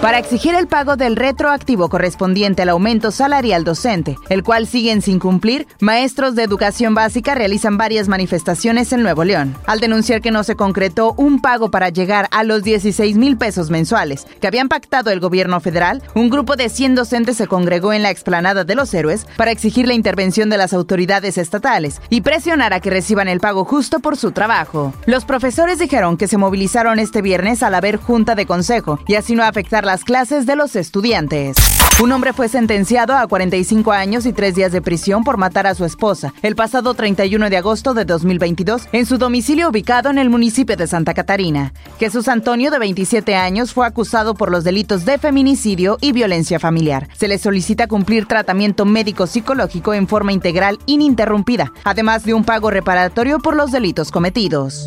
para exigir el pago del retroactivo correspondiente al aumento salarial docente, el cual siguen sin cumplir, maestros de educación básica realizan varias manifestaciones en Nuevo León, al denunciar que no se concretó un pago para llegar a los 16 mil pesos mensuales que habían pactado el gobierno federal, un grupo de 100 docentes se congregó en la explanada de los héroes para exigir la intervención de las autoridades estatales y presionar a que reciban el pago justo por su trabajo. Los profesores dijeron que se movilizaron este viernes al haber junta de consejo y así no afectar las clases de los estudiantes. Un hombre fue sentenciado a 45 años y tres días de prisión por matar a su esposa el pasado 31 de agosto de 2022 en su domicilio ubicado en el municipio de Santa Catarina. Jesús Antonio, de 27 años, fue acusado por los delitos de feminicidio y violencia familiar. Se le solicita cumplir tratamiento médico-psicológico en forma integral ininterrumpida, además de un pago reparatorio por los delitos cometidos.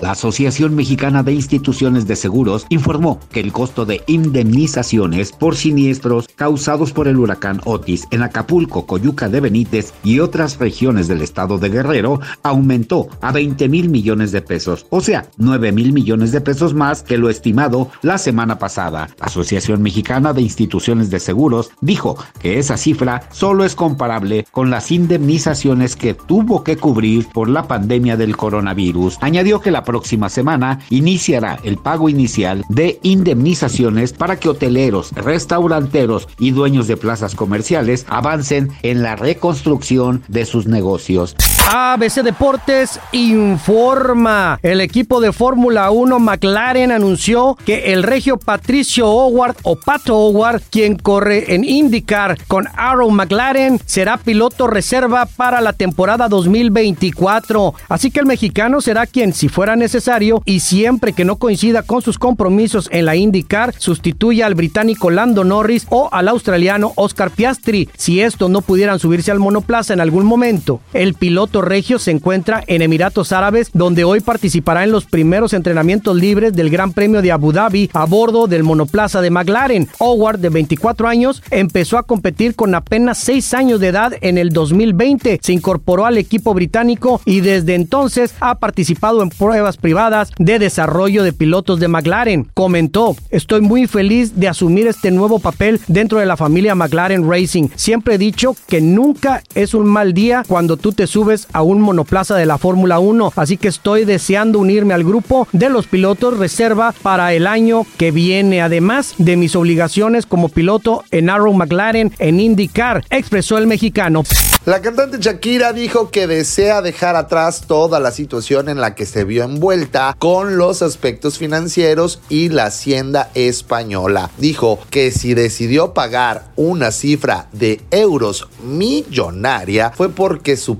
La Asociación Mexicana de Instituciones de Seguros informó que el costo de indemnizaciones por siniestros causados por el huracán Otis en Acapulco, Coyuca de Benítez y otras regiones del estado de Guerrero aumentó a 20 mil millones de pesos, o sea, 9 mil millones de pesos más que lo estimado la semana pasada. La Asociación Mexicana de Instituciones de Seguros dijo que esa cifra solo es comparable con las indemnizaciones que tuvo que cubrir por la pandemia del coronavirus. Añadió que la próxima semana iniciará el pago inicial de indemnizaciones para que hoteleros, restauranteros y dueños de plazas comerciales avancen en la reconstrucción de sus negocios. ABC Deportes informa. El equipo de Fórmula 1 McLaren anunció que el regio Patricio Howard o Pato Howard, quien corre en IndyCar con Arrow McLaren, será piloto reserva para la temporada 2024. Así que el mexicano será quien, si fuera necesario y siempre que no coincida con sus compromisos en la IndyCar, sustituya al británico Lando Norris o al australiano Oscar Piastri, si estos no pudieran subirse al monoplaza en algún momento. El piloto regio se encuentra en Emiratos Árabes, donde hoy participará en los primeros entrenamientos libres del Gran Premio de Abu Dhabi a bordo del monoplaza de McLaren. Howard, de 24 años, empezó a competir con apenas 6 años de edad en el 2020. Se incorporó al equipo británico y desde entonces ha participado en pruebas privadas de desarrollo de pilotos de McLaren. Comentó, estoy muy feliz de asumir este nuevo papel dentro de la familia McLaren Racing. Siempre he dicho que nunca es un mal día cuando tú te subes a un monoplaza de la Fórmula 1, así que estoy deseando unirme al grupo de los pilotos reserva para el año que viene, además de mis obligaciones como piloto en Arrow McLaren en IndyCar, expresó el mexicano. La cantante Shakira dijo que desea dejar atrás toda la situación en la que se vio envuelta con los aspectos financieros y la hacienda española. Dijo que si decidió pagar una cifra de euros millonaria fue porque su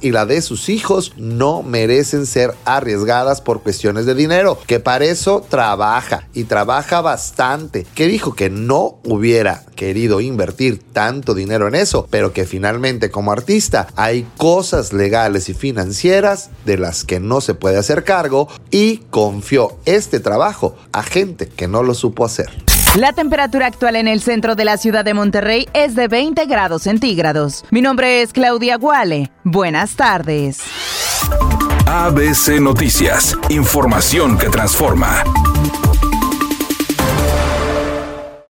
y la de sus hijos no merecen ser arriesgadas por cuestiones de dinero, que para eso trabaja y trabaja bastante, que dijo que no hubiera querido invertir tanto dinero en eso, pero que finalmente como artista hay cosas legales y financieras de las que no se puede hacer cargo y confió este trabajo a gente que no lo supo hacer. La temperatura actual en el centro de la ciudad de Monterrey es de 20 grados centígrados. Mi nombre es Claudia Guale. Buenas tardes. ABC Noticias, información que transforma.